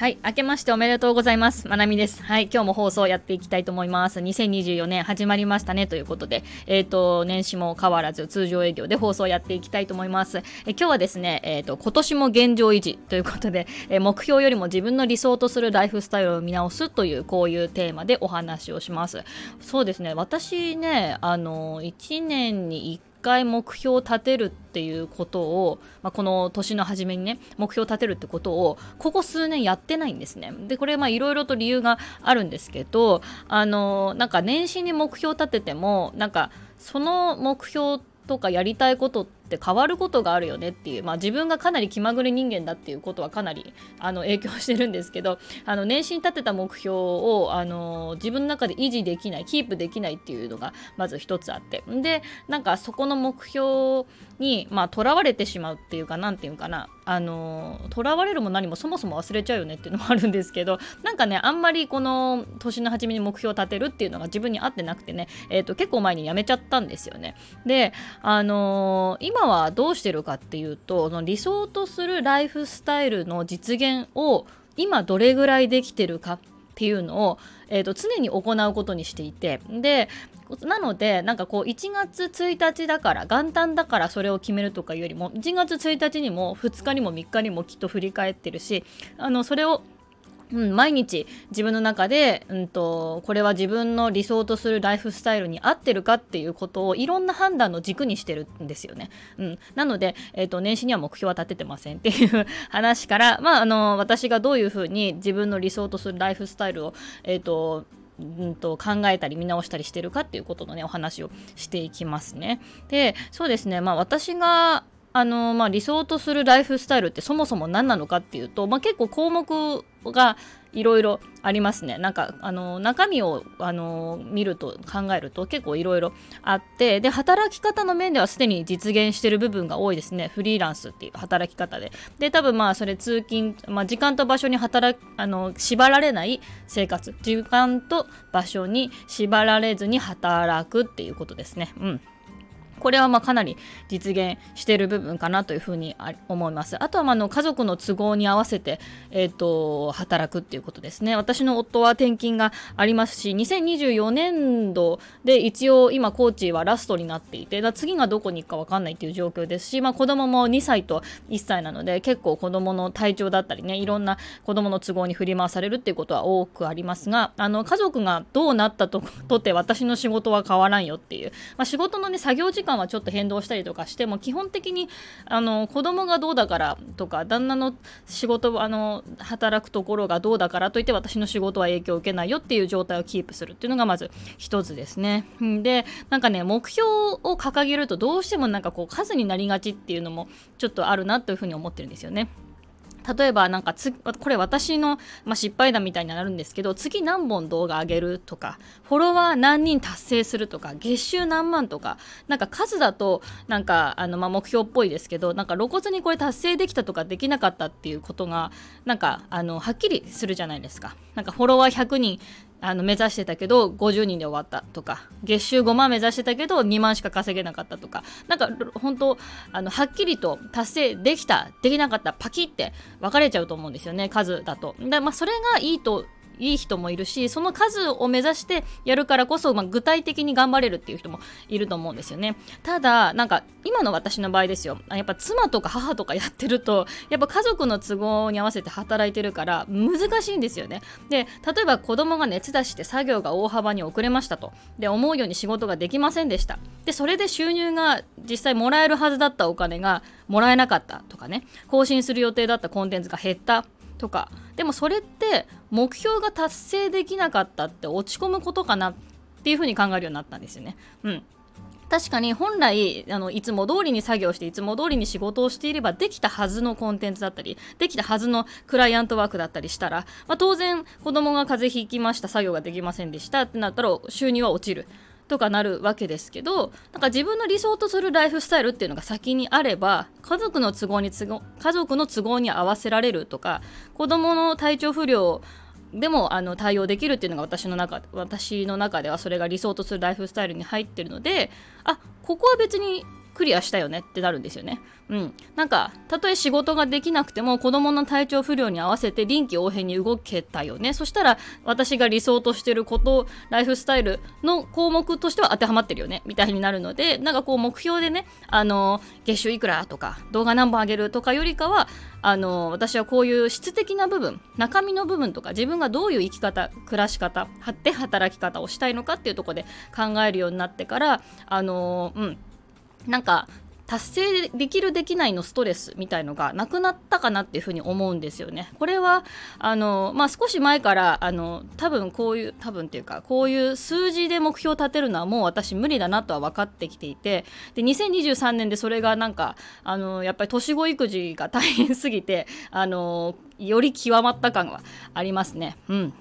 はい、明けましておめでとうございます。まなみです。はい、今日も放送やっていきたいと思います。2024年始まりましたねということで、えっ、ー、と、年始も変わらず通常営業で放送やっていきたいと思います。え今日はですね、えっ、ー、と、今年も現状維持ということで、え目標よりも自分の理想とするライフスタイルを見直すという、こういうテーマでお話をします。そうですね、私ね、あの、1年に1回目標を立てるっていうことを、まあ、この年の初めにね目標を立てるってことをここ数年やってないんですね。でこれまあいろいろと理由があるんですけどあのなんか年始に目標を立ててもなんかその目標とかやりたいことってって変わることがあるよねっていう、まあ、自分がかなり気まぐれ人間だっていうことはかなりあの影響してるんですけどあの年始に立てた目標をあの自分の中で維持できないキープできないっていうのがまず一つあって。でなんかそこの目標にまあ囚われてしまうっていうかなんていうかな。あの囚われるも何もそもそも忘れちゃうよねっていうのもあるんですけどなんかねあんまりこの年の初めに目標を立てるっていうのが自分に合ってなくてね、えーと、結構前にやめちゃったんですよね。であのー、今今はどうしてるかっていうとその理想とするライフスタイルの実現を今どれぐらいできてるかっていうのを、えーと、常に行うことにしていてでなのでなんかこう1月1日だから元旦だからそれを決めるとかいうよりも1月1日にも2日にも3日にもきっと振り返ってるしあのそれをうん、毎日自分の中で、うんと、これは自分の理想とするライフスタイルに合ってるかっていうことをいろんな判断の軸にしてるんですよね。うん、なので、えーと、年始には目標は立ててませんっていう話から、まあ、あの私がどういうふうに自分の理想とするライフスタイルを、えーとうんと考えたり見直したりしてるかっていうことのねお話をしていきますね。でそうですねまあ私があのまあ、理想とするライフスタイルってそもそも何なのかっていうと、まあ、結構項目がいろいろありますね。なんかあの中身をあの見ると考えると結構いろいろあってで働き方の面ではすでに実現している部分が多いですね。フリーランスっていう働き方で。で多分まあそれ通勤、まあ、時間と場所に働あの縛られない生活時間と場所に縛られずに働くっていうことですね。うんこれはまあかなり実現している部分かなというふうに思います。あとはまあの家族の都合に合わせて、えーと、働くっていうことですね。私の夫は転勤がありますし、2024年度で一応今コーチはラストになっていて、次がどこに行くか分かんないっていう状況ですし、まあ、子供も2歳と1歳なので結構子供の体調だったりね、いろんな子供の都合に振り回されるっていうことは多くありますが、あの家族がどうなったととって私の仕事は変わらんよっていう、まあ、仕事のね作業時間間はちょっと変動したりとかしても基本的にあの子供がどうだからとか旦那の仕事あの働くところがどうだからといって私の仕事は影響を受けないよっていう状態をキープするっていうのがまず一つですね。でなんかね目標を掲げるとどうしてもなんかこう数になりがちっていうのもちょっとあるなというふうに思ってるんですよね。例えばなんかつこれ私の、まあ、失敗談みたいになるんですけど次何本動画上げるとかフォロワー何人達成するとか月収何万とかなんか数だとなんかあの、まあ、目標っぽいですけどなんか露骨にこれ達成できたとかできなかったっていうことがなんかあのはっきりするじゃないですか。なんかフォロワー100人あの目指してたけど50人で終わったとか月収5万目指してたけど2万しか稼げなかったとかなんか本当あのはっきりと達成できたできなかったパキって分かれちゃうと思うんですよね数だと。でまあ、それがいいといい人もいるしその数を目指してやるからこそ、まあ、具体的に頑張れるっていう人もいると思うんですよね。ただなんか今の私の場合ですよ。やっぱ妻とか母とかやってるとやっぱ家族の都合に合わせて働いてるから難しいんですよね。で例えば子供が熱出して作業が大幅に遅れましたと。で思うように仕事ができませんでした。でそれで収入が実際もらえるはずだったお金がもらえなかったとかね。更新する予定だったコンテンツが減った。とか。でもそれって目標が達成できなかったって落ち込むことかなっていうふうに考えるようになったんですよね。うん。確かに本来あのいつも通りに作業していつも通りに仕事をしていればできたはずのコンテンツだったりできたはずのクライアントワークだったりしたら、まあ、当然子供が風邪ひきました作業ができませんでしたってなったら収入は落ちる。とかなるわけですけどなんか自分の理想とするライフスタイルっていうのが先にあれば家族の都合に都合家族の都合に合わせられるとか子どもの体調不良でもあの対応できるっていうのが私の中私の中ではそれが理想とするライフスタイルに入ってるのであここは別にクリアしたよねってなるんですよね。うん、なんかたとえ仕事ができなくても子供の体調不良に合わせて臨機応変に動けたよね。そしたら私が理想としてることライフスタイルの項目としては当てはまってるよね。みたいになるのでなんかこう目標でねあの月収いくらとか動画何本あげるとかよりかはあの私はこういう質的な部分中身の部分とか自分がどういう生き方暮らし方張って働き方をしたいのかっていうとこで考えるようになってからあのうん。なんか達成できるできないのストレスみたいのがなくなったかなっていうふうに思うんですよね。これはあの、まあ、少し前からあの多分こういう多分っていうかこういう数字で目標を立てるのはもう私無理だなとは分かってきていてで2023年でそれがなんかあのやっぱり年子育児が大変すぎてあのより極まった感はありますね。うん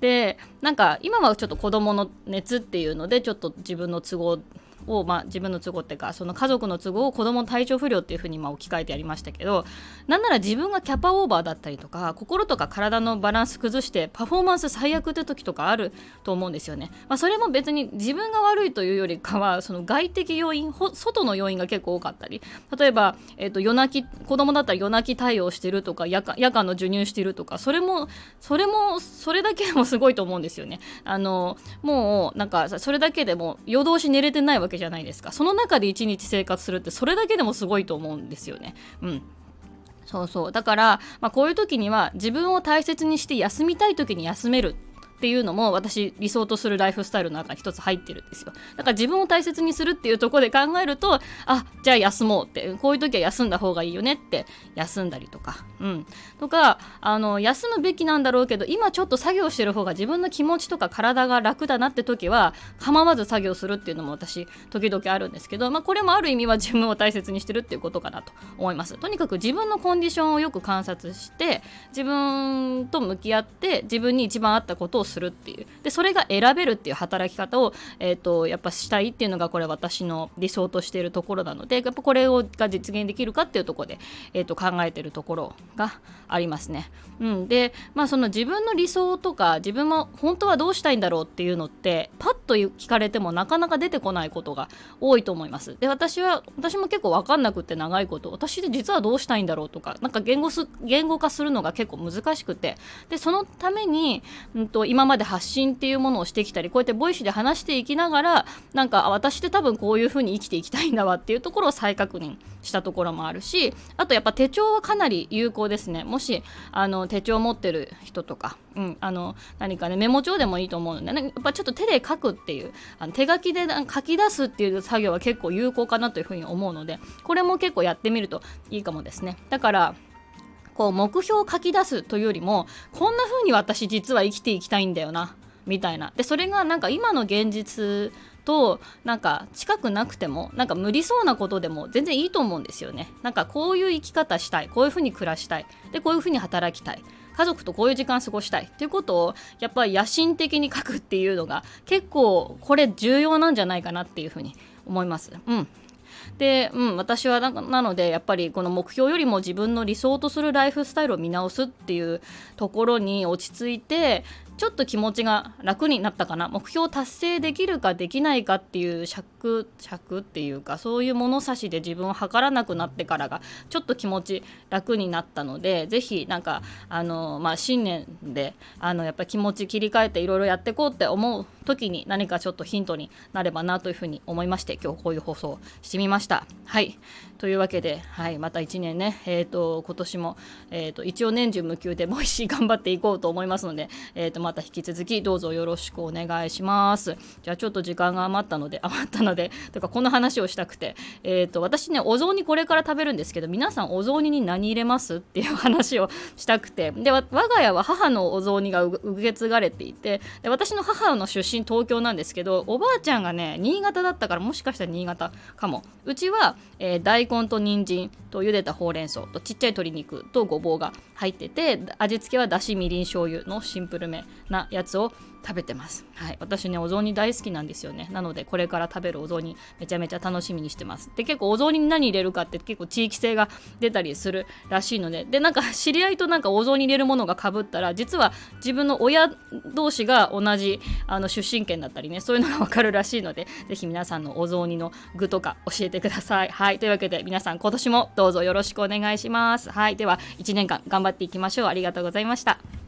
でなんか今はちょっと子どもの熱っていうのでちょっと自分の都合を、まあ、自分の都合っていうかその家族の都合を子供の体調不良っていうふうにま置き換えてやりましたけどなんなら自分がキャパオーバーだったりとか心とか体のバランス崩してパフォーマンス最悪って時とかあると思うんですよね。まあ、それも別に自分が悪いというよりかはその外的要因外の要因が結構多かったり例えば、えーと、夜泣き子供だったら夜泣き対応してるとか夜間夜間の授乳してるとかそれもそれもそれだけでもすごいと思うんですよね。あのもうなんかそれだけでも夜通し寝れてないわけけじゃないですか。その中で1日生活するってそれだけでもすごいと思うんですよね。うん。そうそう。だから、まあ、こういう時には自分を大切にして休みたい時に休める。っていうのも私理想とするライフスタイルの中に一つ入ってるんですよ。だから自分を大切にするっていうところで考えるとあじゃあ休もうってこういう時は休んだ方がいいよねって休んだりとかうん。とかあの休むべきなんだろうけど今ちょっと作業してる方が自分の気持ちとか体が楽だなって時は構わず作業するっていうのも私時々あるんですけど、まあ、これもある意味は 自分を大切にしてるっていうことかなと思います。とにかく自分のコンディションをよく観察して自分と向き合って自分に一番合ったことをするっていうでそれが選べるっていう働き方を、えーと、やっぱしたいっていうのがこれ私の理想としているところなのでやっぱこれをが実現できるかっていうところで、えーと、考えてるところがありますね。うん、でまあその自分の理想とか自分も本当はどうしたいんだろうっていうのってパッと聞かれてもなかなか出てこないことが多いと思います。で私は私も結構分かんなくて長いこと私で実はどうしたいんだろうとかなんか言語す言語化するのが結構難しくてでそのために、うんと、今今まで発信っていうものをしてきたりこうやってボイシーで話していきながらなんか私って多分こういう風に生きていきたいんだわっていうところを再確認したところもあるしあとやっぱ手帳はかなり有効ですね。もしあの手帳持ってる人とか、うん、あの何かねメモ帳でもいいと思うので、ね、やっぱちょっと手で書くっていうあの手書きで書き出すっていう作業は結構有効かなというふうに思うのでこれも結構やってみるといいかもですね。だからこう目標を書き出すというよりもこんな風に私実は生きていきたいんだよなみたいな。でそれがなんか今の現実となんか近くなくてもなんか無理そうなことでも全然いいと思うんですよね。なんかこういう生き方したいこういう風に暮らしたいでこういう風に働きたい家族とこういう時間過ごしたいっていうことをやっぱり野心的に書くっていうのが結構これ重要なんじゃないかなっていうふうに思います。うん。で、うん、私はななのでやっぱりこの目標よりも自分の理想とするライフスタイルを見直すっていうところに落ち着いてちょっと気持ちが楽になったかな？目標達成できるかできないかっていう尺尺っていうかそういう物差しで自分を測らなくなってからがちょっと気持ち楽になったのでぜひなんかあの、まあ、新年であのやっぱり気持ち切り替えていろいろやっていこうって思う時に何かちょっとヒントになればなというふうに思いまして今日こういう放送をしてみました。はい。というわけで、はい、また1年ね、えーと、今年も、えーと、一応年中無休でもう一頑張っていこうと思いますので、えーと、また引き続きどうぞよろしくお願いします。じゃあちょっと時間が余ったので、余ったので、とかこの話をしたくて、えー、と私ね、お雑煮これから食べるんですけど、皆さんお雑煮に何入れますっていう話をしたくて、で、我が家は母のお雑煮が受け継がれていてで、私の母の出身東京なんですけど、おばあちゃんがね、新潟だったから、もしかしたら新潟かも。うちは、えー、大根と人参と茹でたほうれん草とちっちゃい鶏肉とごぼうが入ってて味付けはだしみりん醤油のシンプルめなやつを食べてます。はい、私ねお雑煮大好きなんですよね。なのでこれから食べるお雑煮めちゃめちゃ楽しみにしてます。で結構お雑煮に何入れるかって結構地域性が出たりするらしいのででなんか知り合いとなんかお雑煮入れるものがかぶったら実は自分の親同士が同じあの出身県だったりねそういうのがわかるらしいのでぜひ皆さんのお雑煮の具とか教えてください。はいというわけで皆さん今年もどうぞよろしくお願いします。はいでは1年間頑張っていきましょう。ありがとうございました。